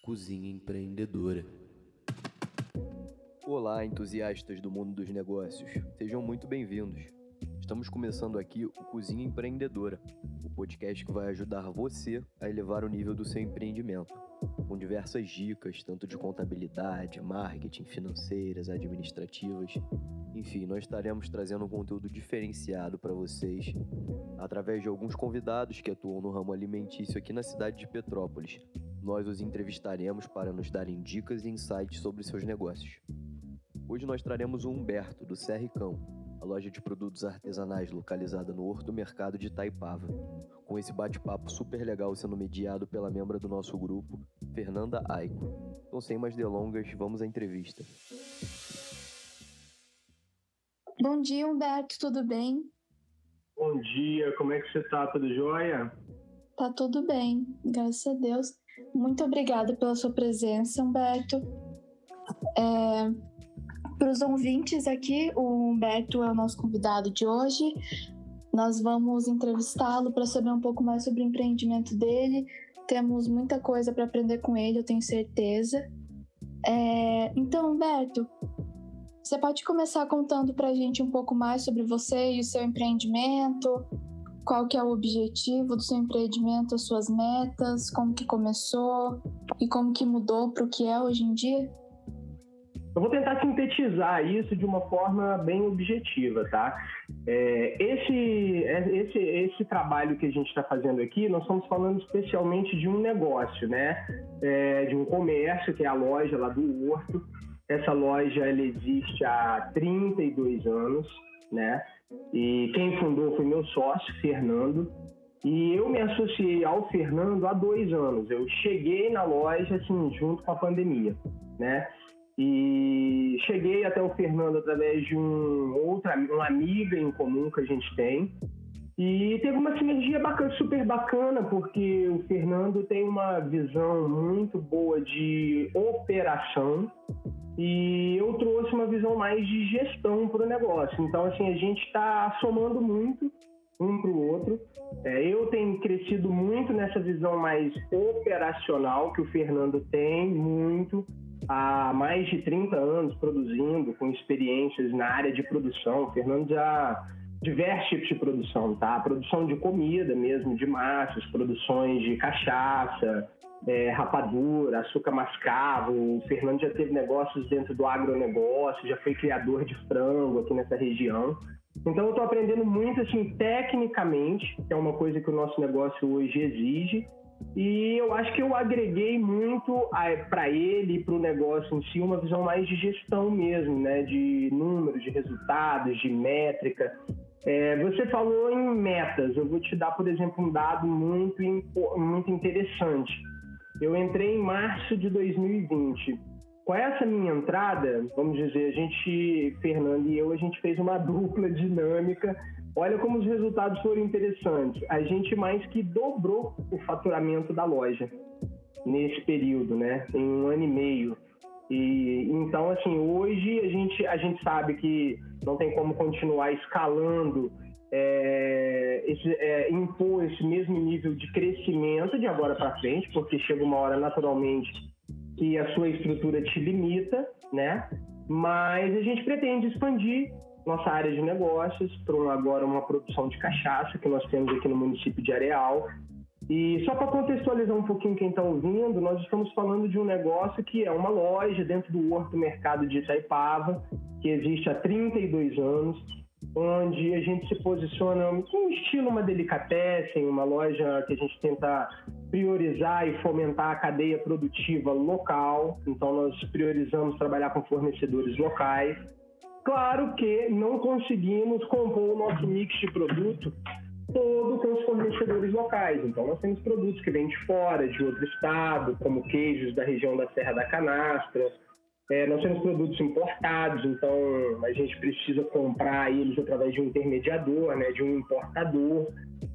Cozinha Empreendedora. Olá, entusiastas do mundo dos negócios. Sejam muito bem-vindos. Estamos começando aqui o Cozinha Empreendedora, o podcast que vai ajudar você a elevar o nível do seu empreendimento, com diversas dicas, tanto de contabilidade, marketing, financeiras, administrativas. Enfim, nós estaremos trazendo um conteúdo diferenciado para vocês através de alguns convidados que atuam no ramo alimentício aqui na cidade de Petrópolis, nós os entrevistaremos para nos darem dicas e insights sobre seus negócios. Hoje nós traremos o Humberto, do Serricão, a loja de produtos artesanais localizada no Horto Mercado de Taipava. Com esse bate-papo super legal sendo mediado pela membra do nosso grupo, Fernanda Aiko. Então, sem mais delongas, vamos à entrevista. Bom dia, Humberto, tudo bem? Bom dia, como é que você tá? Tudo jóia? Tá tudo bem, graças a Deus. Muito obrigada pela sua presença, Humberto. É, Para os ouvintes aqui, o Humberto é o nosso convidado de hoje. Nós vamos entrevistá-lo para saber um pouco mais sobre o empreendimento dele. Temos muita coisa para aprender com ele, eu tenho certeza. É, então, Humberto, você pode começar contando para a gente um pouco mais sobre você e o seu empreendimento, qual que é o objetivo do seu empreendimento, as suas metas, como que começou e como que mudou para o que é hoje em dia? Eu vou tentar sintetizar isso de uma forma bem objetiva, tá? É, esse, é, esse, esse trabalho que a gente está fazendo aqui, nós estamos falando especialmente de um negócio, né? É, de um comércio, que é a loja lá do Horto. Essa loja ela existe há 32 anos, né? E quem fundou foi meu sócio, Fernando. E eu me associei ao Fernando há dois anos. Eu cheguei na loja assim, junto com a pandemia, né? E cheguei até o Fernando através de um outra, uma amiga em comum que a gente tem. E teve uma sinergia bacana, super bacana, porque o Fernando tem uma visão muito boa de operação e eu trouxe uma visão mais de gestão para o negócio. Então, assim, a gente está somando muito um para o outro. É, eu tenho crescido muito nessa visão mais operacional que o Fernando tem, muito. Há mais de 30 anos produzindo, com experiências na área de produção. O Fernando já diversos tipos de produção, tá? Produção de comida mesmo, de massas, produções de cachaça, é, rapadura, açúcar mascavo. O Fernando já teve negócios dentro do agronegócio, já foi criador de frango aqui nessa região. Então eu estou aprendendo muito assim tecnicamente, que é uma coisa que o nosso negócio hoje exige. E eu acho que eu agreguei muito para ele e para o negócio em si uma visão mais de gestão mesmo, né? De números, de resultados, de métrica. É, você falou em metas. Eu vou te dar, por exemplo, um dado muito, muito interessante. Eu entrei em março de 2020. Com essa minha entrada, vamos dizer, a gente, Fernando e eu, a gente fez uma dupla dinâmica. Olha como os resultados foram interessantes. A gente mais que dobrou o faturamento da loja nesse período, né? Em um ano e meio. E então, assim, hoje a gente, a gente sabe que não tem como continuar escalando, é, esse, é, impor esse mesmo nível de crescimento de agora para frente, porque chega uma hora naturalmente que a sua estrutura te limita, né? Mas a gente pretende expandir nossa área de negócios para agora uma produção de cachaça que nós temos aqui no município de Areal. E só para contextualizar um pouquinho quem está ouvindo, nós estamos falando de um negócio que é uma loja dentro do Horto Mercado de Itaipava, que existe há 32 anos, onde a gente se posiciona com um estilo uma delicatessen, uma loja que a gente tenta priorizar e fomentar a cadeia produtiva local. Então nós priorizamos trabalhar com fornecedores locais. Claro que não conseguimos compor o nosso mix de produto todo com os fornecedores locais. Então, nós temos produtos que vêm de fora, de outro estado, como queijos da região da Serra da Canastra. É, nós temos produtos importados, então a gente precisa comprar eles através de um intermediador, né, de um importador.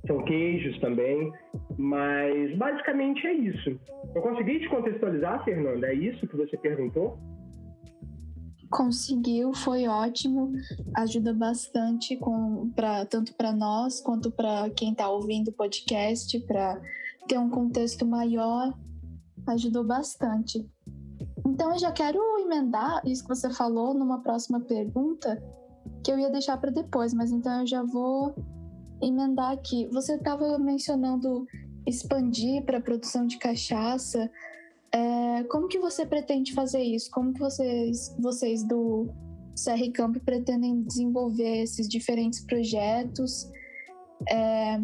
são queijos também, mas basicamente é isso. Eu consegui te contextualizar, Fernanda? É isso que você perguntou? Conseguiu, foi ótimo, ajuda bastante com, pra, tanto para nós quanto para quem está ouvindo o podcast, para ter um contexto maior, ajudou bastante. Então eu já quero emendar isso que você falou numa próxima pergunta, que eu ia deixar para depois, mas então eu já vou emendar aqui. Você estava mencionando expandir para produção de cachaça. É, como que você pretende fazer isso? Como que vocês, vocês do CR Camp pretendem desenvolver esses diferentes projetos é,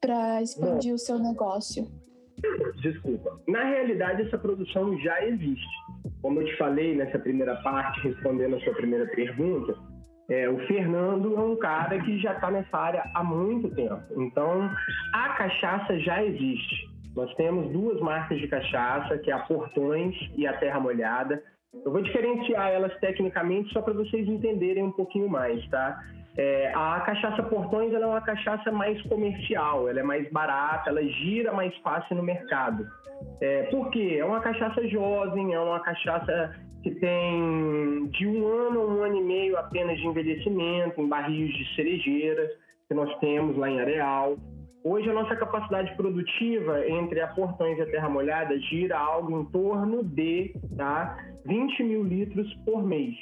para expandir Bom, o seu negócio? Desculpa. Na realidade, essa produção já existe. Como eu te falei nessa primeira parte, respondendo a sua primeira pergunta, é, o Fernando é um cara que já está nessa área há muito tempo. Então, a cachaça já existe. Nós temos duas marcas de cachaça, que é a Portões e a Terra Molhada. Eu vou diferenciar elas tecnicamente só para vocês entenderem um pouquinho mais, tá? É, a cachaça Portões é uma cachaça mais comercial, ela é mais barata, ela gira mais fácil no mercado. É, por quê? É uma cachaça jovem, é uma cachaça que tem de um ano a um ano e meio apenas de envelhecimento, em barris de cerejeira, que nós temos lá em Areal. Hoje a nossa capacidade produtiva entre a Portões e a Terra Molhada gira algo em torno de tá, 20 mil litros por mês.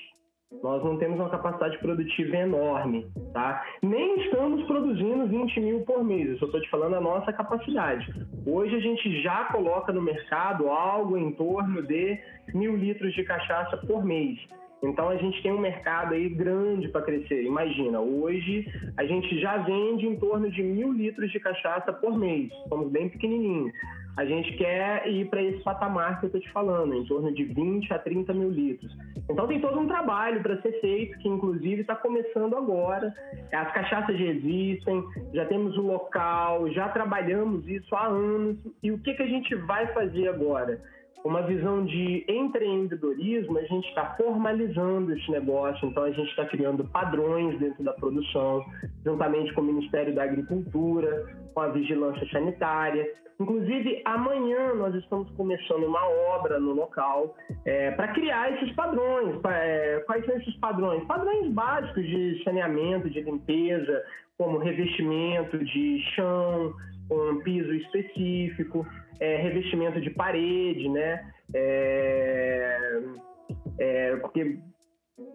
Nós não temos uma capacidade produtiva enorme, tá? Nem estamos produzindo 20 mil por mês, eu só estou te falando a nossa capacidade. Hoje a gente já coloca no mercado algo em torno de mil litros de cachaça por mês. Então a gente tem um mercado aí grande para crescer. Imagina, hoje a gente já vende em torno de mil litros de cachaça por mês. Somos bem pequenininhos a gente quer ir para esse patamar que eu estou te falando, em torno de 20 a 30 mil litros. Então tem todo um trabalho para ser feito, que inclusive está começando agora. As cachaças já existem, já temos o local, já trabalhamos isso há anos. E o que, que a gente vai fazer agora? Uma visão de empreendedorismo, a gente está formalizando esse negócio, então a gente está criando padrões dentro da produção, juntamente com o Ministério da Agricultura, com a Vigilância Sanitária. Inclusive, amanhã nós estamos começando uma obra no local é, para criar esses padrões. Pra, é, quais são esses padrões? Padrões básicos de saneamento, de limpeza, como revestimento de chão, um piso específico, é, revestimento de parede, né? É, é, porque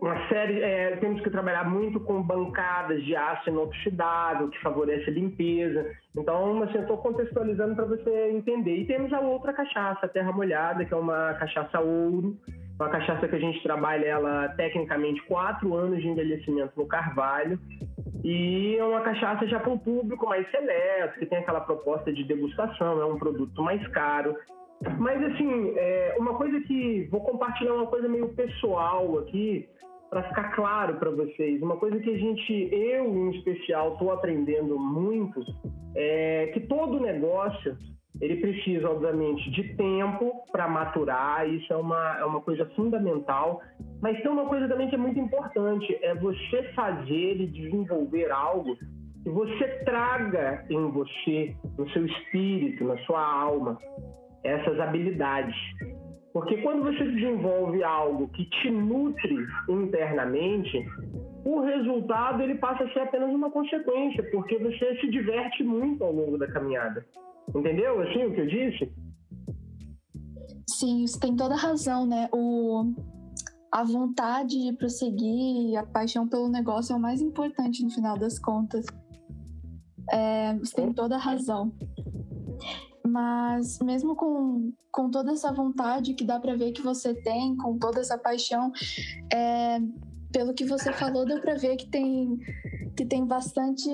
uma série, é, temos que trabalhar muito com bancadas de aço inoxidável, que favorece a limpeza. Então, assim, estou contextualizando para você entender. E temos a outra cachaça, a Terra Molhada, que é uma cachaça ouro, uma cachaça que a gente trabalha ela tecnicamente quatro anos de envelhecimento no carvalho. E é uma cachaça já para um público mais seleto, que tem aquela proposta de degustação, é um produto mais caro. Mas, assim, é uma coisa que. Vou compartilhar uma coisa meio pessoal aqui, para ficar claro para vocês. Uma coisa que a gente, eu em especial, estou aprendendo muito é que todo negócio ele precisa, obviamente, de tempo para maturar, isso é uma, é uma coisa fundamental. Mas tem uma coisa também que é muito importante: é você fazer e desenvolver algo que você traga em você, no seu espírito, na sua alma, essas habilidades. Porque quando você desenvolve algo que te nutre internamente, o resultado ele passa a ser apenas uma consequência, porque você se diverte muito ao longo da caminhada. Entendeu assim o que eu disse? Sim, você tem toda a razão, né? O, a vontade de prosseguir, a paixão pelo negócio é o mais importante no final das contas. É, você tem toda a razão. Mas mesmo com, com toda essa vontade que dá para ver que você tem, com toda essa paixão, é, pelo que você falou, deu para ver que tem, que tem bastante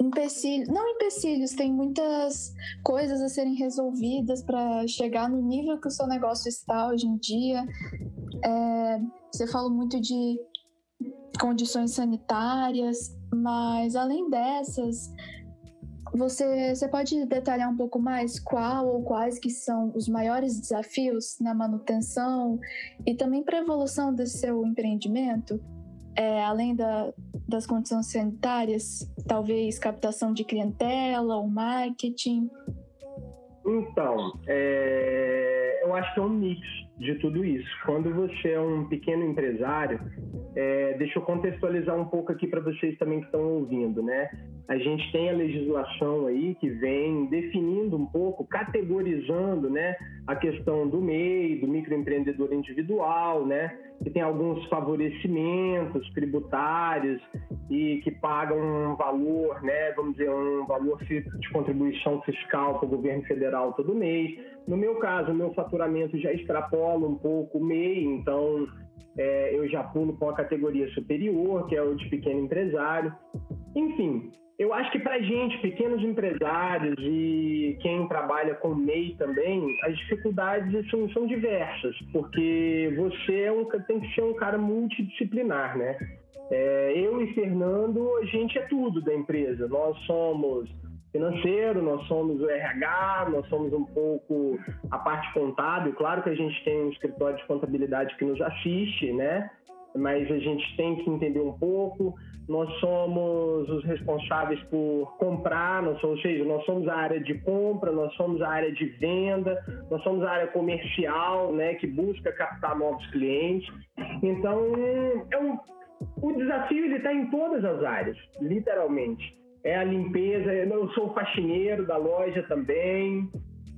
empecilhos, não empecilhos, tem muitas coisas a serem resolvidas para chegar no nível que o seu negócio está hoje em dia. É, você falou muito de condições sanitárias, mas além dessas, você, você pode detalhar um pouco mais qual ou quais que são os maiores desafios na manutenção e também para a evolução desse seu empreendimento? É, além da, das condições sanitárias? Talvez captação de clientela ou marketing? Então, é, eu acho que é um mix de tudo isso. Quando você é um pequeno empresário, é, deixa eu contextualizar um pouco aqui para vocês também que estão ouvindo, né? A gente tem a legislação aí que vem definindo um pouco, categorizando, né, a questão do MEI, do microempreendedor individual, né, que tem alguns favorecimentos tributários e que pagam um valor, né, vamos dizer, um valor de contribuição fiscal para o governo federal todo mês. No meu caso, o meu faturamento já extrapola um pouco o MEI, então é, eu já pulo para a categoria superior, que é o de pequeno empresário. Enfim, eu acho que para gente, pequenos empresários e quem trabalha com MEI também, as dificuldades são, são diversas, porque você é um, tem que ser um cara multidisciplinar, né? É, eu e Fernando, a gente é tudo da empresa. Nós somos financeiro, nós somos o RH, nós somos um pouco a parte contábil. Claro que a gente tem um escritório de contabilidade que nos assiste, né? Mas a gente tem que entender um pouco. Nós somos os responsáveis por comprar, nós somos, ou seja, nós somos a área de compra, nós somos a área de venda, nós somos a área comercial, né, que busca captar novos clientes. Então, é um, o desafio ele está em todas as áreas, literalmente é a limpeza. Eu sou o faxineiro da loja também,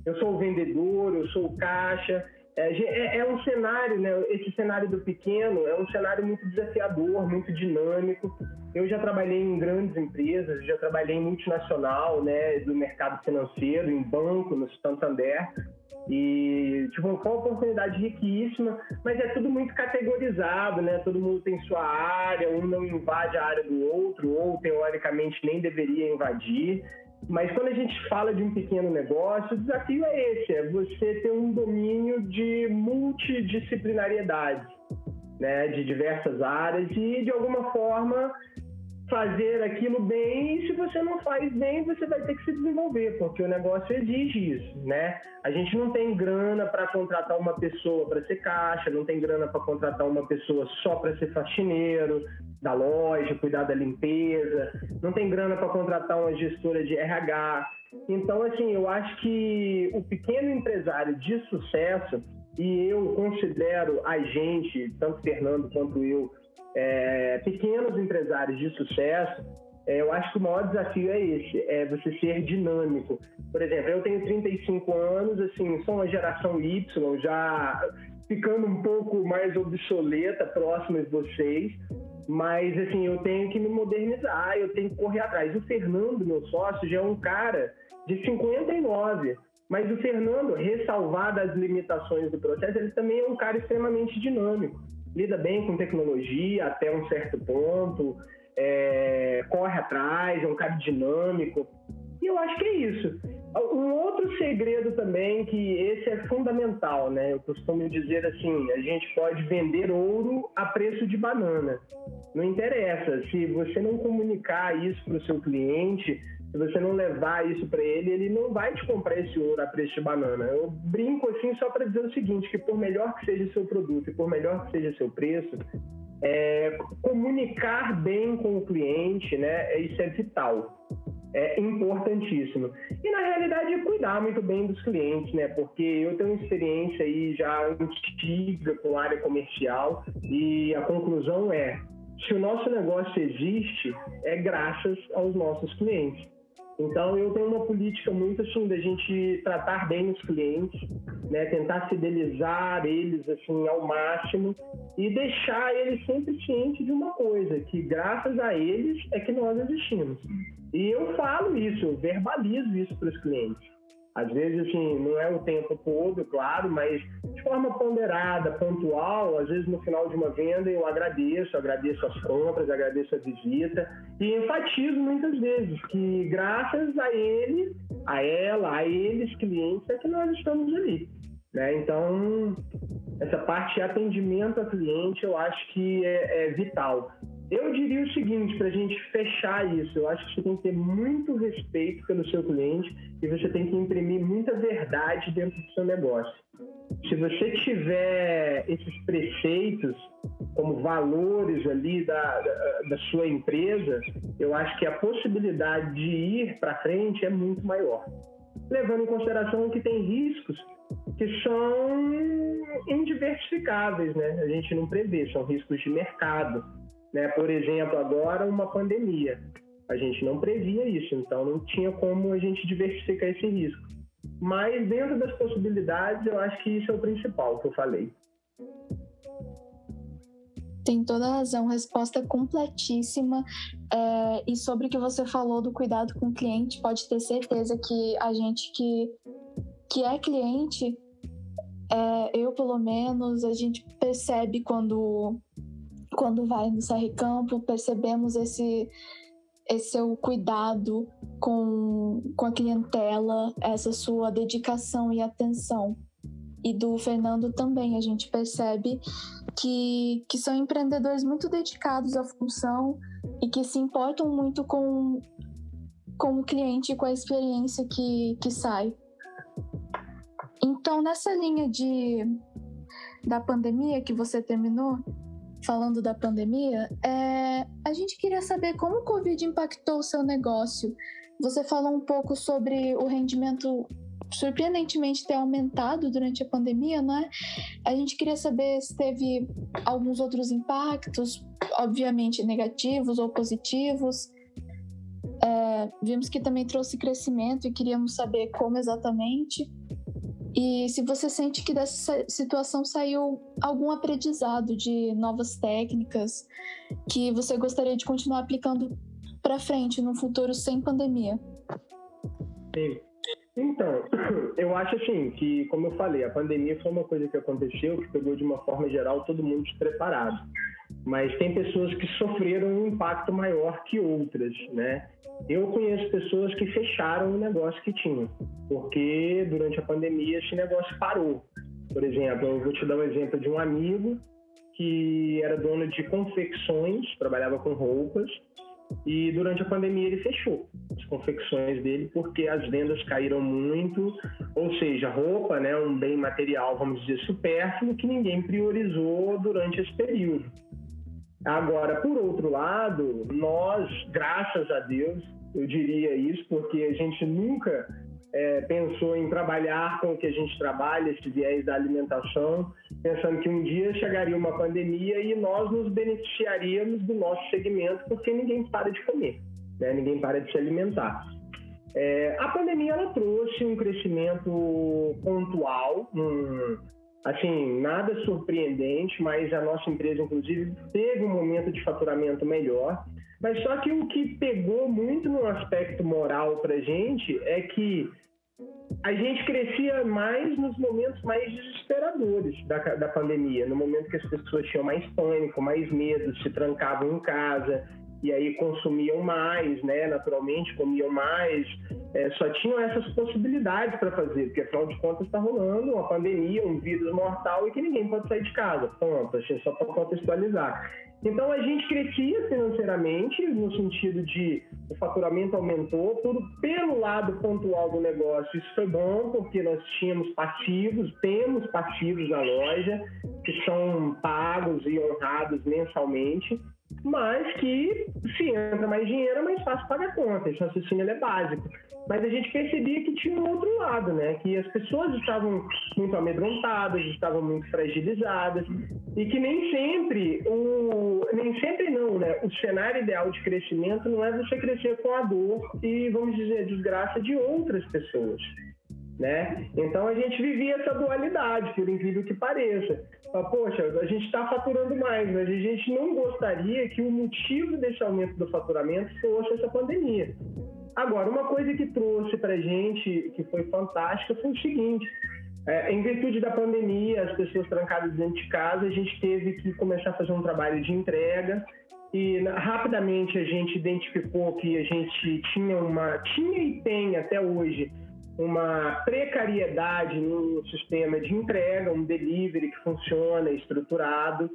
eu sou o vendedor, eu sou o caixa. É, é, é, um cenário, né? Esse cenário do pequeno é um cenário muito desafiador, muito dinâmico. Eu já trabalhei em grandes empresas, já trabalhei em multinacional, né, do mercado financeiro, em banco, no Santander. E, tipo, foi uma oportunidade riquíssima, mas é tudo muito categorizado, né? Todo mundo tem sua área, um não invade a área do outro, ou teoricamente nem deveria invadir. Mas quando a gente fala de um pequeno negócio, o desafio é esse: é você ter um domínio de multidisciplinariedade, né? De diversas áreas e, de alguma forma, fazer aquilo bem e se você não faz bem, você vai ter que se desenvolver, porque o negócio exige isso, né? A gente não tem grana para contratar uma pessoa para ser caixa, não tem grana para contratar uma pessoa só para ser faxineiro da loja, cuidar da limpeza, não tem grana para contratar uma gestora de RH. Então, assim, eu acho que o pequeno empresário de sucesso, e eu considero a gente, tanto Fernando quanto eu, é, pequenos empresários de sucesso, é, eu acho que o maior desafio é esse, é você ser dinâmico. Por exemplo, eu tenho 35 anos, assim, sou uma geração Y, já ficando um pouco mais obsoleta, próximo de vocês, mas assim, eu tenho que me modernizar, eu tenho que correr atrás. O Fernando, meu sócio, já é um cara de 59, mas o Fernando, ressalvado as limitações do processo, ele também é um cara extremamente dinâmico lida bem com tecnologia até um certo ponto, é, corre atrás, é um cara dinâmico. E eu acho que é isso. Um outro segredo também, que esse é fundamental, né? Eu costumo dizer assim: a gente pode vender ouro a preço de banana. Não interessa, se você não comunicar isso para o seu cliente, se você não levar isso para ele, ele não vai te comprar esse ouro a preço de banana. Eu brinco assim só para dizer o seguinte, que por melhor que seja o seu produto e por melhor que seja o seu preço, é, comunicar bem com o cliente, né? Isso é vital. É importantíssimo. E na realidade cuidar muito bem dos clientes, né? Porque eu tenho experiência aí já antiga com área comercial e a conclusão é se o nosso negócio existe, é graças aos nossos clientes. Então, eu tenho uma política muito assim da gente tratar bem os clientes, né? tentar fidelizar eles assim ao máximo e deixar eles sempre cientes de uma coisa, que graças a eles é que nós existimos. E eu falo isso, eu verbalizo isso para os clientes. Às vezes, assim, não é o tempo todo, claro, mas de forma ponderada, pontual, às vezes no final de uma venda eu agradeço, agradeço as compras, agradeço a visita e enfatizo muitas vezes que graças a ele, a ela, a eles, clientes, é que nós estamos ali. Né? Então, essa parte de atendimento a cliente eu acho que é, é vital. Eu diria o seguinte, para a gente fechar isso, eu acho que você tem que ter muito respeito pelo seu cliente e você tem que imprimir muita verdade dentro do seu negócio. Se você tiver esses preceitos, como valores ali da, da, da sua empresa, eu acho que a possibilidade de ir para frente é muito maior. Levando em consideração que tem riscos que são indiversificáveis, né? A gente não prevê, são riscos de mercado. Né? Por exemplo, agora uma pandemia. A gente não previa isso, então não tinha como a gente diversificar esse risco. Mas dentro das possibilidades, eu acho que isso é o principal que eu falei. Tem toda a razão, resposta completíssima. É, e sobre o que você falou do cuidado com o cliente, pode ter certeza que a gente que, que é cliente, é, eu pelo menos, a gente percebe quando, quando vai no CR Campo, percebemos esse, esse seu cuidado com, com a clientela, essa sua dedicação e atenção. E do Fernando também, a gente percebe que, que são empreendedores muito dedicados à função e que se importam muito com, com o cliente e com a experiência que, que sai. Então, nessa linha de, da pandemia que você terminou, falando da pandemia, é, a gente queria saber como o Covid impactou o seu negócio. Você falou um pouco sobre o rendimento surpreendentemente ter aumentado durante a pandemia, não é? A gente queria saber se teve alguns outros impactos, obviamente negativos ou positivos. É, vimos que também trouxe crescimento e queríamos saber como exatamente. E se você sente que dessa situação saiu algum aprendizado de novas técnicas que você gostaria de continuar aplicando para frente no futuro sem pandemia. Sim. Então, eu acho assim que, como eu falei, a pandemia foi uma coisa que aconteceu que pegou de uma forma geral todo mundo despreparado mas tem pessoas que sofreram um impacto maior que outras, né? Eu conheço pessoas que fecharam o negócio que tinham, porque durante a pandemia esse negócio parou. Por exemplo, eu vou te dar um exemplo de um amigo que era dono de confecções, trabalhava com roupas, e durante a pandemia ele fechou as confecções dele porque as vendas caíram muito, ou seja, roupa, né, um bem material, vamos dizer, supérfluo que ninguém priorizou durante esse período. Agora, por outro lado, nós, graças a Deus, eu diria isso, porque a gente nunca é, pensou em trabalhar com o que a gente trabalha, esse viés da alimentação, pensando que um dia chegaria uma pandemia e nós nos beneficiaríamos do nosso segmento, porque ninguém para de comer, né? ninguém para de se alimentar. É, a pandemia ela trouxe um crescimento pontual, um, assim, nada surpreendente, mas a nossa empresa, inclusive, teve um momento de faturamento melhor. Mas só que o que pegou muito no aspecto moral para gente é que a gente crescia mais nos momentos mais desesperadores da, da pandemia, no momento que as pessoas tinham mais pânico, mais medo, se trancavam em casa, e aí consumiam mais, né? Naturalmente comiam mais, é, só tinham essas possibilidades para fazer, porque afinal de contas está rolando uma pandemia, um vírus mortal e que ninguém pode sair de casa. Ponto, achei só para contextualizar. Então a gente crescia financeiramente no sentido de o faturamento aumentou, tudo pelo lado pontual do negócio. Isso foi bom porque nós tínhamos passivos, temos passivos na loja que são pagos e honrados mensalmente mas que se entra mais dinheiro é mais fácil pagar conta. Esse raciocínio é básico. Mas a gente percebia que tinha um outro lado, né? Que as pessoas estavam muito amedrontadas, estavam muito fragilizadas e que nem sempre o nem sempre não, né? O cenário ideal de crescimento não é você crescer com a dor e vamos dizer desgraça de outras pessoas né? Então a gente vivia essa dualidade, por incrível que pareça. Poxa, a gente está faturando mais, mas a gente não gostaria que o motivo desse aumento do faturamento fosse essa pandemia. Agora, uma coisa que trouxe para a gente, que foi fantástica, foi o seguinte: é, em virtude da pandemia, as pessoas trancadas dentro de casa, a gente teve que começar a fazer um trabalho de entrega e rapidamente a gente identificou que a gente tinha uma tinha e tem até hoje uma precariedade no sistema de entrega, um delivery que funciona, estruturado.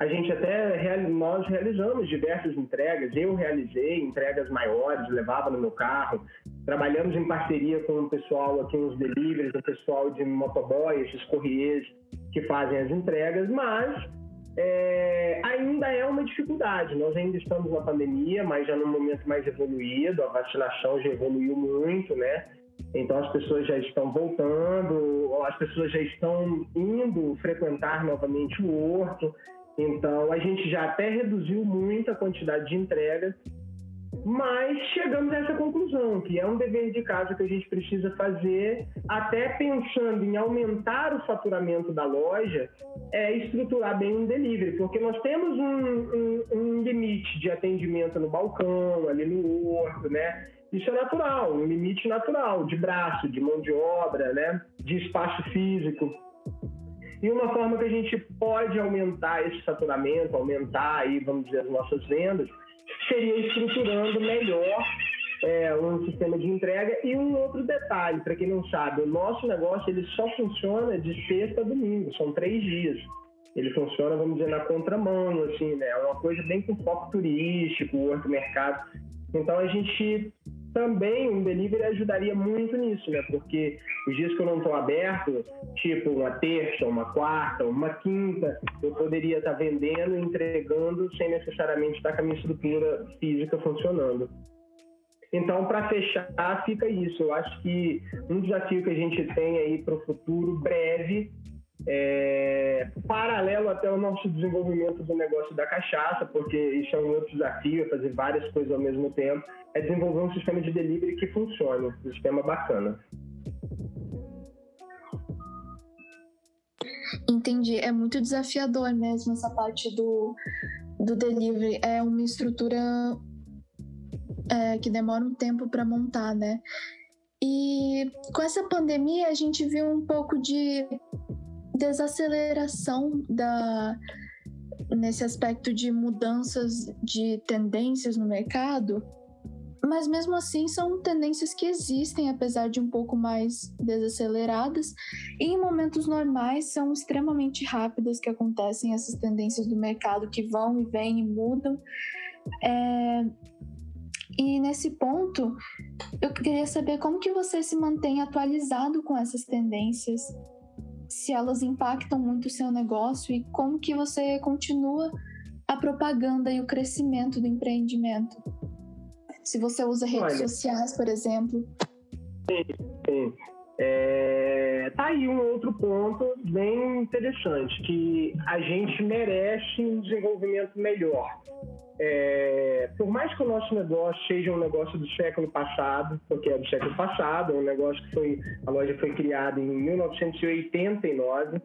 A gente até nós realizamos diversas entregas. Eu realizei entregas maiores, levava no meu carro. Trabalhamos em parceria com o pessoal aqui nos deliveries, o pessoal de motoboy, esses correios que fazem as entregas, mas é, ainda é uma dificuldade. Nós ainda estamos na pandemia, mas já num momento mais evoluído, a vacinação já evoluiu muito, né? Então as pessoas já estão voltando, as pessoas já estão indo frequentar novamente o horto. Então a gente já até reduziu muito a quantidade de entregas mas chegamos a essa conclusão, que é um dever de casa que a gente precisa fazer, até pensando em aumentar o faturamento da loja, é estruturar bem um delivery, porque nós temos um, um, um limite de atendimento no balcão, ali no horto, né? Isso é natural, um limite natural de braço, de mão de obra, né? De espaço físico. E uma forma que a gente pode aumentar esse faturamento, aumentar aí, vamos dizer, as nossas vendas, seria estruturando melhor é, um sistema de entrega. E um outro detalhe, para quem não sabe, o nosso negócio ele só funciona de sexta a domingo, são três dias. Ele funciona, vamos dizer, na contramão, assim, né? É uma coisa bem com foco turístico, outro mercado. Então a gente também um delivery ajudaria muito nisso, né? Porque os dias que eu não estou aberto, tipo uma terça, uma quarta, uma quinta, eu poderia estar tá vendendo e entregando sem necessariamente estar com a minha estrutura física funcionando. Então, para fechar, fica isso. Eu acho que um desafio que a gente tem aí para o futuro breve é, paralelo até o nosso desenvolvimento do negócio da cachaça, porque isso é um outro desafio, fazer várias coisas ao mesmo tempo, é desenvolver um sistema de delivery que funcione, um sistema bacana. Entendi, é muito desafiador mesmo essa parte do, do delivery, é uma estrutura é, que demora um tempo para montar, né? E com essa pandemia a gente viu um pouco de desaceleração da nesse aspecto de mudanças de tendências no mercado, mas mesmo assim são tendências que existem, apesar de um pouco mais desaceleradas, e em momentos normais são extremamente rápidas que acontecem essas tendências do mercado que vão e vêm e mudam. É... E nesse ponto, eu queria saber como que você se mantém atualizado com essas tendências se elas impactam muito o seu negócio e como que você continua a propaganda e o crescimento do empreendimento. Se você usa redes Olha, sociais, por exemplo. Sim, sim. É, tá aí um outro ponto bem interessante, que a gente merece um desenvolvimento melhor. É, por mais que o nosso negócio seja um negócio do século passado, porque é do século passado, é um negócio que foi, a loja foi criada em 1989,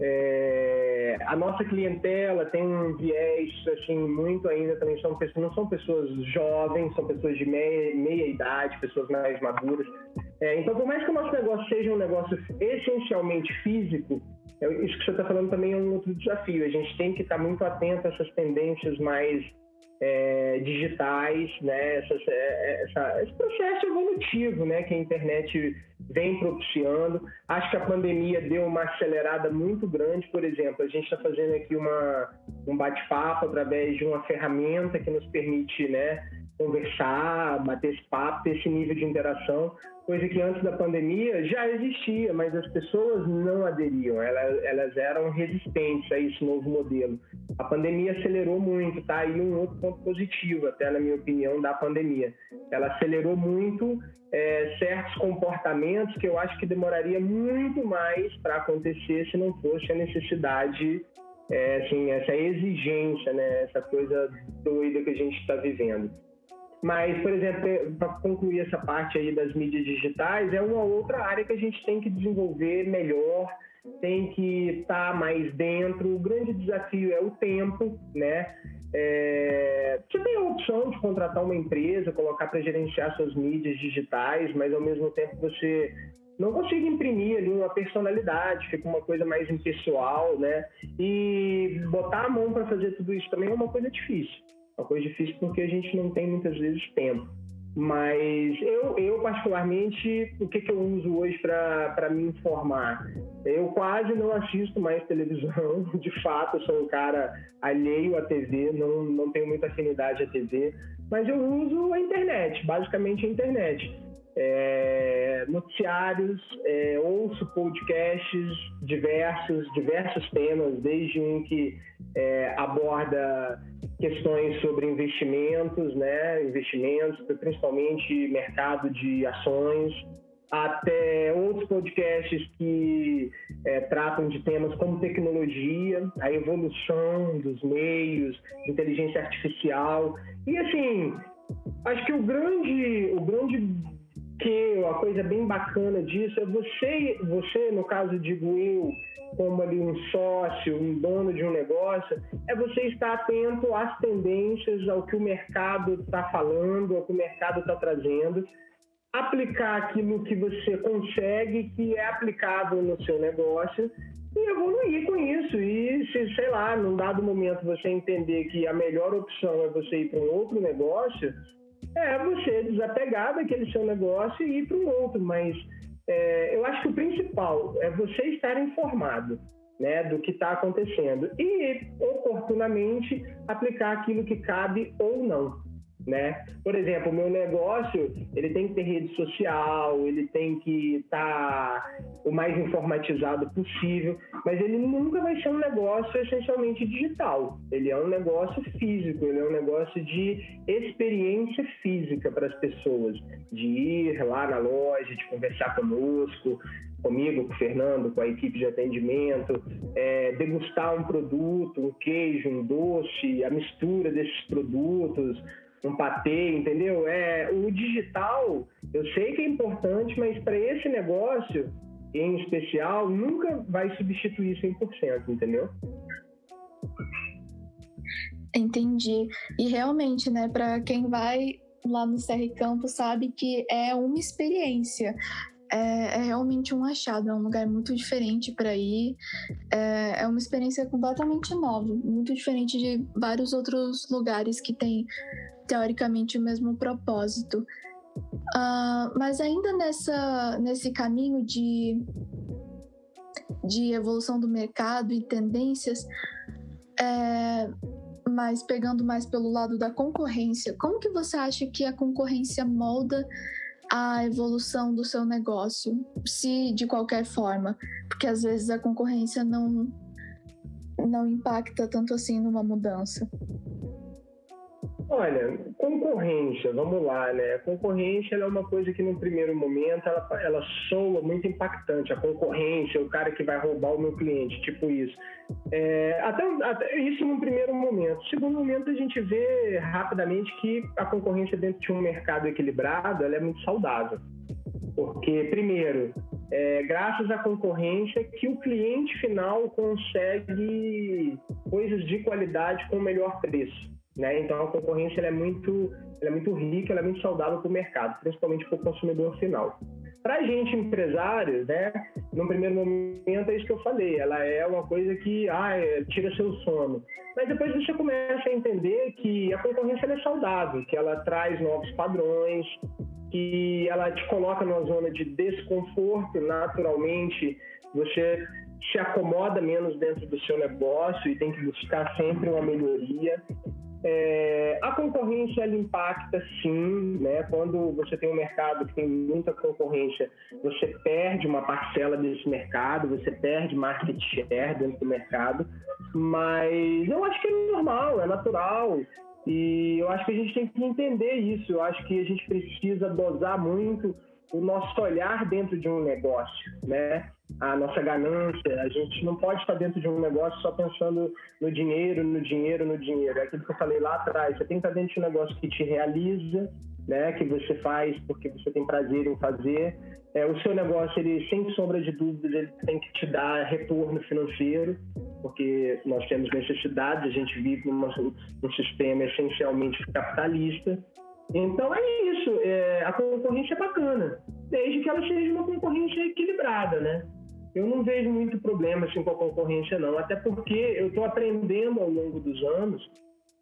é, a nossa clientela tem um viés assim muito ainda também. São pessoas não são pessoas jovens são pessoas de meia, meia idade pessoas mais maduras. É, então por mais que o nosso negócio seja um negócio essencialmente físico é, isso que você está falando também é um outro desafio. A gente tem que estar muito atento a essas tendências mais é, digitais, né? Essa, essa, esse processo evolutivo, né? Que a internet vem propiciando. Acho que a pandemia deu uma acelerada muito grande. Por exemplo, a gente está fazendo aqui uma, um bate-papo através de uma ferramenta que nos permite, né? Conversar, bater esse papo, ter esse nível de interação coisa que antes da pandemia já existia, mas as pessoas não aderiam, elas, elas eram resistentes a esse novo modelo. A pandemia acelerou muito, tá aí um outro ponto positivo, até na minha opinião, da pandemia. Ela acelerou muito é, certos comportamentos que eu acho que demoraria muito mais para acontecer se não fosse a necessidade, é, assim, essa exigência, né, essa coisa doida que a gente está vivendo. Mas, por exemplo, para concluir essa parte aí das mídias digitais, é uma outra área que a gente tem que desenvolver melhor, tem que estar tá mais dentro. O grande desafio é o tempo, né? É, você tem a opção de contratar uma empresa, colocar para gerenciar suas mídias digitais, mas ao mesmo tempo você não consegue imprimir ali uma personalidade, fica uma coisa mais impessoal, né? E botar a mão para fazer tudo isso também é uma coisa difícil uma coisa difícil porque a gente não tem muitas vezes tempo. Mas eu, eu particularmente, o que, que eu uso hoje para me informar? Eu quase não assisto mais televisão, de fato, sou um cara alheio à TV, não, não tenho muita afinidade à TV, mas eu uso a internet, basicamente a internet. É, noticiários, é, ouço podcasts diversos, diversos temas, desde um que é, aborda questões sobre investimentos, né, investimentos, principalmente mercado de ações, até outros podcasts que é, tratam de temas como tecnologia, a evolução dos meios, inteligência artificial. E assim, acho que o grande, o grande que a coisa bem bacana disso é você, você no caso de eu, como ali um sócio, um dono de um negócio, é você estar atento às tendências, ao que o mercado está falando, ao que o mercado está trazendo aplicar aquilo que você consegue, que é aplicável no seu negócio e evoluir com isso. E se, sei lá, num dado momento você entender que a melhor opção é você ir para um outro negócio, é você desapegar daquele seu negócio e ir para um outro. Mas é, eu acho que o principal é você estar informado. Né, do que está acontecendo e oportunamente aplicar aquilo que cabe ou não né? Por exemplo, o meu negócio, ele tem que ter rede social, ele tem que estar tá o mais informatizado possível, mas ele nunca vai ser um negócio essencialmente digital. Ele é um negócio físico, ele é um negócio de experiência física para as pessoas, de ir lá na loja, de conversar conosco, comigo, com o Fernando, com a equipe de atendimento, é, degustar um produto, um queijo, um doce, a mistura desses produtos, um patê, entendeu? É, o digital, eu sei que é importante, mas para esse negócio em especial, nunca vai substituir 100%, entendeu? Entendi. E realmente, né, para quem vai lá no CR Campo sabe que é uma experiência. É, é, realmente um achado, é um lugar muito diferente para ir, é, é, uma experiência completamente nova, muito diferente de vários outros lugares que tem teoricamente o mesmo propósito. Uh, mas ainda nessa, nesse caminho de, de evolução do mercado e tendências, é, mas pegando mais pelo lado da concorrência, como que você acha que a concorrência molda a evolução do seu negócio, se de qualquer forma? Porque às vezes a concorrência não, não impacta tanto assim numa mudança. Olha, concorrência, vamos lá, né? Concorrência é uma coisa que no primeiro momento ela, ela soa muito impactante. A concorrência, o cara que vai roubar o meu cliente, tipo isso. É, até, até isso no primeiro momento. No segundo momento, a gente vê rapidamente que a concorrência dentro de um mercado equilibrado é muito saudável. Porque, primeiro, é, graças à concorrência que o cliente final consegue coisas de qualidade com melhor preço. Né? Então a concorrência é muito, é muito rica, é muito saudável para o mercado, principalmente para o consumidor final. Para a gente empresário, né, no primeiro momento é isso que eu falei, ela é uma coisa que ah, é, tira seu sono. Mas depois você começa a entender que a concorrência é saudável, que ela traz novos padrões, que ela te coloca numa zona de desconforto naturalmente, você se acomoda menos dentro do seu negócio e tem que buscar sempre uma melhoria. É, a concorrência ela impacta sim, né? Quando você tem um mercado que tem muita concorrência, você perde uma parcela desse mercado, você perde market share dentro do mercado, mas eu acho que é normal, é natural. E eu acho que a gente tem que entender isso. Eu acho que a gente precisa dosar muito o nosso olhar dentro de um negócio, né? A nossa ganância, a gente não pode estar dentro de um negócio só pensando no dinheiro, no dinheiro, no dinheiro. É aquilo que eu falei lá atrás. Você tem que estar dentro de um negócio que te realiza, né? Que você faz porque você tem prazer em fazer. É, o seu negócio, ele sem sombra de dúvidas, ele tem que te dar retorno financeiro, porque nós temos necessidades. A gente vive numa, num sistema essencialmente capitalista. Então é isso, é, a concorrência é bacana, desde que ela seja uma concorrência equilibrada, né? Eu não vejo muito problema assim, com a concorrência, não, até porque eu estou aprendendo ao longo dos anos,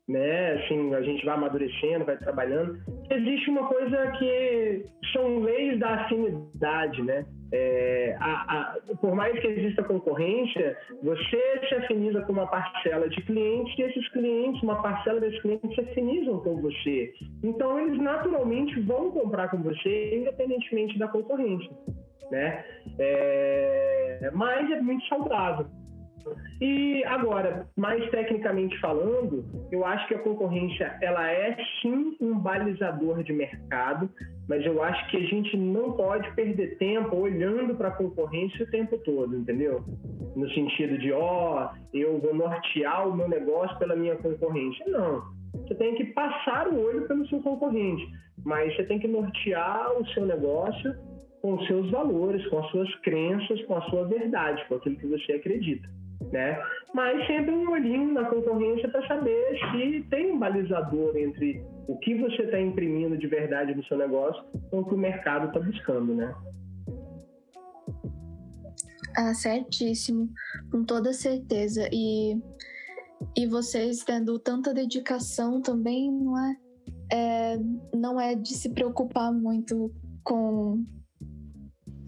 né? Assim, a gente vai amadurecendo, vai trabalhando. Existe uma coisa que são leis da afinidade, né? É, a, a, por mais que exista concorrência, você se afiniza com uma parcela de clientes e esses clientes, uma parcela desses clientes se afinizam com você. Então, eles naturalmente vão comprar com você, independentemente da concorrência. Né? É, mas é muito saudável. E agora, mais tecnicamente falando, eu acho que a concorrência ela é sim um balizador de mercado, mas eu acho que a gente não pode perder tempo olhando para a concorrência o tempo todo, entendeu? No sentido de, ó, oh, eu vou nortear o meu negócio pela minha concorrência. Não. Você tem que passar o olho pelo seu concorrente, mas você tem que nortear o seu negócio com os seus valores, com as suas crenças, com a sua verdade, com aquilo que você acredita né? Mas sempre um olhinho na concorrência para saber se tem um balizador entre o que você está imprimindo de verdade no seu negócio com o que o mercado está buscando, né? Ah, certíssimo, com toda certeza. E, e vocês tendo tanta dedicação também, não é? é não é de se preocupar muito com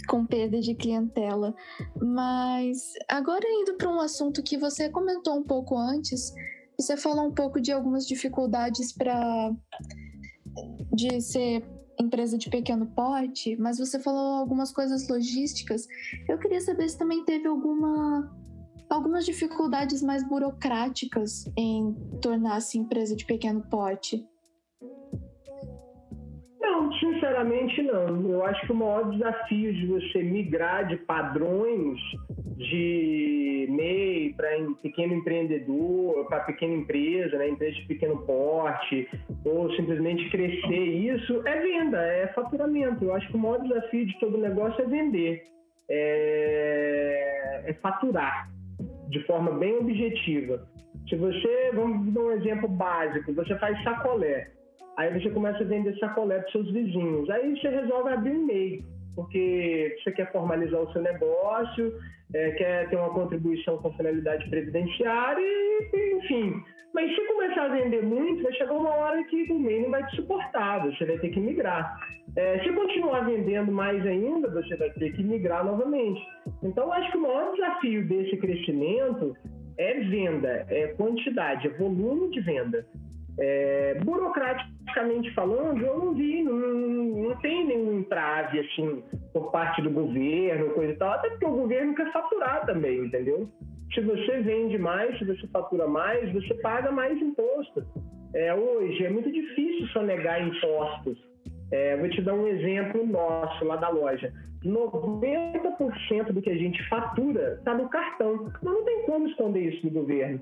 com perda de clientela. Mas agora indo para um assunto que você comentou um pouco antes, você falou um pouco de algumas dificuldades para de ser empresa de pequeno porte, mas você falou algumas coisas logísticas. Eu queria saber se também teve alguma algumas dificuldades mais burocráticas em tornar-se empresa de pequeno porte. Não, sinceramente não. Eu acho que o maior desafio de você migrar de padrões de MEI para pequeno empreendedor, para pequena empresa, né, empresa de pequeno porte, ou simplesmente crescer isso, é venda, é faturamento. Eu acho que o maior desafio de todo negócio é vender, é, é faturar de forma bem objetiva. Se você, vamos dar um exemplo básico, você faz sacolé. Aí você começa a vender sacolé para seus vizinhos. Aí você resolve abrir um e-mail, porque você quer formalizar o seu negócio, é, quer ter uma contribuição com finalidade previdenciária, e, enfim. Mas se começar a vender muito, vai chegar uma hora que o e-mail não vai te suportar, você vai ter que migrar. É, se continuar vendendo mais ainda, você vai ter que migrar novamente. Então, acho que o maior desafio desse crescimento é venda, é quantidade, é volume de venda. É, burocraticamente falando, eu não vi, não, não tem nenhum entrave assim por parte do governo, coisa e tal, até porque o governo quer faturar também, entendeu? Se você vende mais, se você fatura mais, você paga mais imposto. É, hoje é muito difícil sonegar impostos. É, vou te dar um exemplo nosso lá da loja. 90% do que a gente fatura está no cartão. Mas não tem como esconder isso do governo.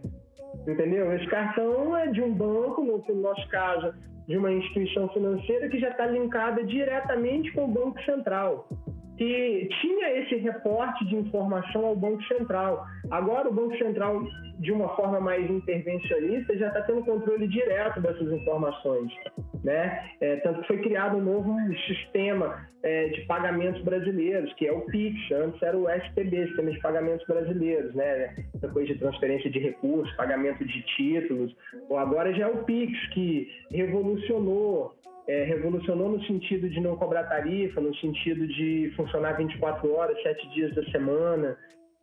Entendeu? Esse cartão é de um banco, no nosso caso, de uma instituição financeira que já está linkada diretamente com o Banco Central que tinha esse reporte de informação ao Banco Central. Agora, o Banco Central, de uma forma mais intervencionista, já está tendo controle direto dessas informações. Né? É, tanto que foi criado um novo sistema é, de pagamentos brasileiros, que é o PIX. Antes era o SPB, Sistema de Pagamentos Brasileiros, né? essa coisa de transferência de recursos, pagamento de títulos. Agora já é o PIX, que revolucionou é, revolucionou no sentido de não cobrar tarifa, no sentido de funcionar 24 horas, 7 dias da semana.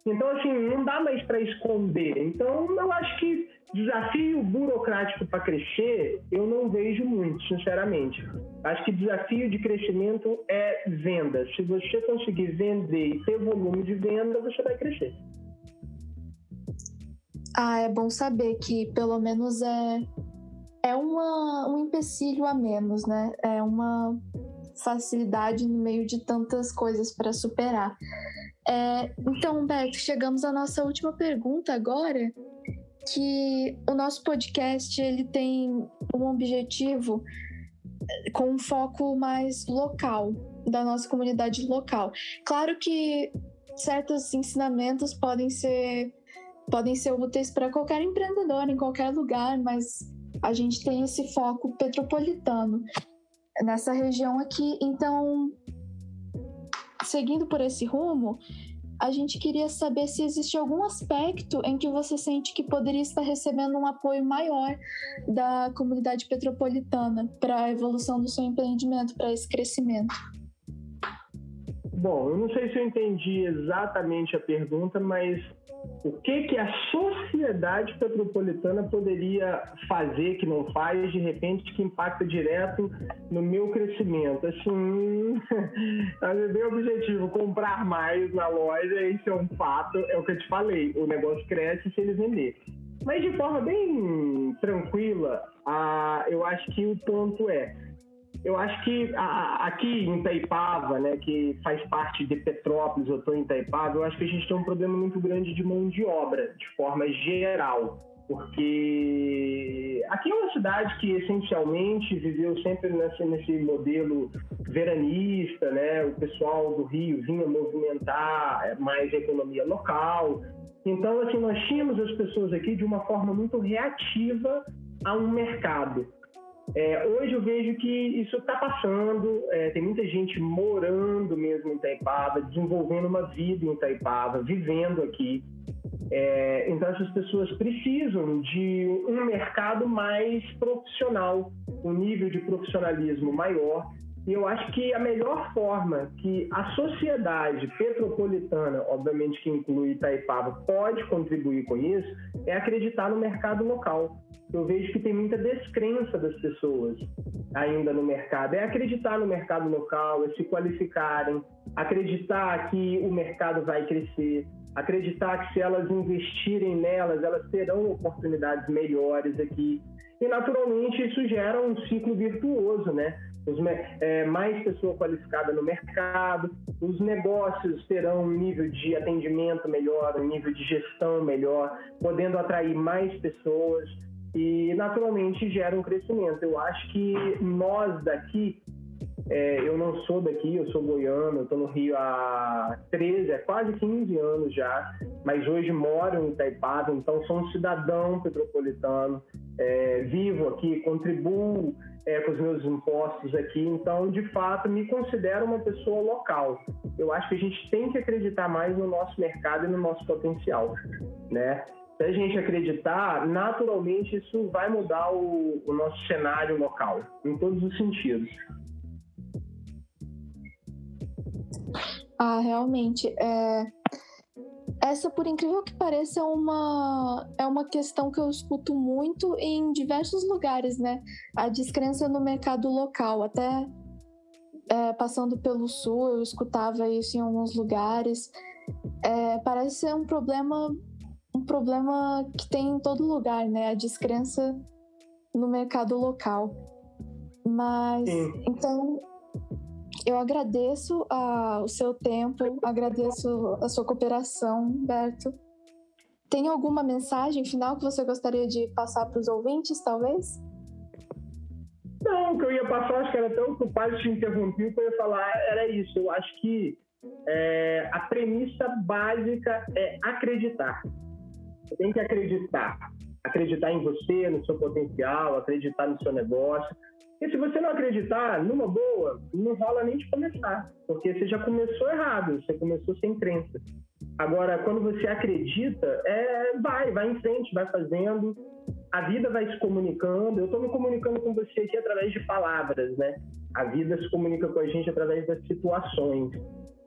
Então, assim, não dá mais para esconder. Então, eu acho que desafio burocrático para crescer, eu não vejo muito, sinceramente. Acho que desafio de crescimento é venda. Se você conseguir vender e ter volume de venda, você vai crescer. Ah, é bom saber que pelo menos é é uma, um empecilho a menos, né? É uma facilidade no meio de tantas coisas para superar. É, então, Beto, chegamos à nossa última pergunta agora, que o nosso podcast ele tem um objetivo com um foco mais local, da nossa comunidade local. Claro que certos ensinamentos podem ser podem ser úteis para qualquer empreendedor em qualquer lugar, mas a gente tem esse foco petropolitano nessa região aqui. Então, seguindo por esse rumo, a gente queria saber se existe algum aspecto em que você sente que poderia estar recebendo um apoio maior da comunidade petropolitana para a evolução do seu empreendimento, para esse crescimento. Bom, eu não sei se eu entendi exatamente a pergunta, mas o que que a sociedade petropolitana poderia fazer que não faz de repente que impacta direto no meu crescimento? Assim, é bem objetivo, comprar mais na loja, isso é um fato, é o que eu te falei, o negócio cresce se eles vender. Mas de forma bem tranquila, ah, eu acho que o ponto é eu acho que a, aqui em Itaipava, né, que faz parte de Petrópolis, eu estou em Itaipava, eu acho que a gente tem um problema muito grande de mão de obra, de forma geral. Porque aqui é uma cidade que essencialmente viveu sempre nesse, nesse modelo veranista, né? O pessoal do Rio vinha movimentar mais a economia local. Então, assim, nós tínhamos as pessoas aqui de uma forma muito reativa a um mercado. É, hoje eu vejo que isso está passando, é, tem muita gente morando mesmo em Itaipava, desenvolvendo uma vida em Itaipava, vivendo aqui. É, então essas pessoas precisam de um mercado mais profissional, um nível de profissionalismo maior. E eu acho que a melhor forma que a sociedade petropolitana, obviamente que inclui Itaipava, pode contribuir com isso, é acreditar no mercado local eu vejo que tem muita descrença das pessoas ainda no mercado. É acreditar no mercado local, é se qualificarem, acreditar que o mercado vai crescer, acreditar que se elas investirem nelas, elas terão oportunidades melhores aqui. E, naturalmente, isso gera um ciclo virtuoso, né? Os, é, mais pessoa qualificada no mercado, os negócios terão um nível de atendimento melhor, um nível de gestão melhor, podendo atrair mais pessoas, e naturalmente gera um crescimento. Eu acho que nós daqui, é, eu não sou daqui, eu sou goiano, eu estou no Rio há 13, é quase 15 anos já, mas hoje moro em Itaipava, então sou um cidadão petropolitano, é, vivo aqui, contribuo é, com os meus impostos aqui, então de fato me considero uma pessoa local. Eu acho que a gente tem que acreditar mais no nosso mercado e no nosso potencial, né? se a gente acreditar, naturalmente isso vai mudar o, o nosso cenário local, em todos os sentidos. Ah, realmente. É... Essa, por incrível que pareça, é uma, é uma questão que eu escuto muito em diversos lugares, né? A descrença no mercado local. Até é, passando pelo sul, eu escutava isso em alguns lugares. É, parece ser um problema um problema que tem em todo lugar, né? A descrença no mercado local. Mas, Sim. então, eu agradeço a, o seu tempo, agradeço a sua cooperação, Berto. Tem alguma mensagem final que você gostaria de passar para os ouvintes, talvez? Não, o que eu ia passar, acho que era tão ocupado te interromper, que eu falar era isso. Eu acho que é, a premissa básica é acreditar. Você tem que acreditar. Acreditar em você, no seu potencial, acreditar no seu negócio. E se você não acreditar, numa boa, não rola nem de começar, porque você já começou errado, você começou sem crença. Agora, quando você acredita, é, vai, vai em frente, vai fazendo, a vida vai se comunicando. Eu estou me comunicando com você aqui através de palavras, né? A vida se comunica com a gente através das situações.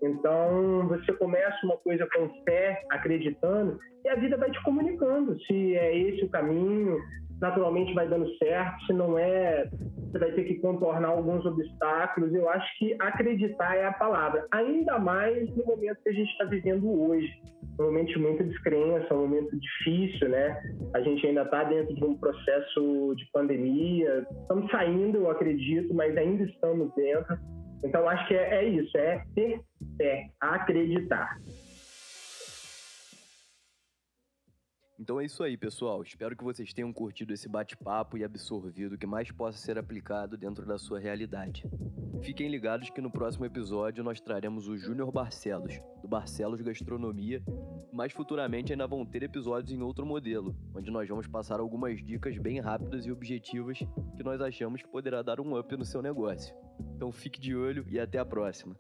Então, você começa uma coisa com fé, acreditando, e a vida vai te comunicando se é esse o caminho, naturalmente vai dando certo, se não é, você vai ter que contornar alguns obstáculos. Eu acho que acreditar é a palavra, ainda mais no momento que a gente está vivendo hoje. Um momento de muita descrença, um momento difícil, né? A gente ainda está dentro de um processo de pandemia, estamos saindo, eu acredito, mas ainda estamos dentro. Então, acho que é, é isso, é ter fé, acreditar. Então é isso aí, pessoal. Espero que vocês tenham curtido esse bate-papo e absorvido o que mais possa ser aplicado dentro da sua realidade. Fiquem ligados que no próximo episódio nós traremos o Júnior Barcelos, do Barcelos Gastronomia, mas futuramente ainda vão ter episódios em outro modelo, onde nós vamos passar algumas dicas bem rápidas e objetivas que nós achamos que poderá dar um up no seu negócio. Então fique de olho e até a próxima.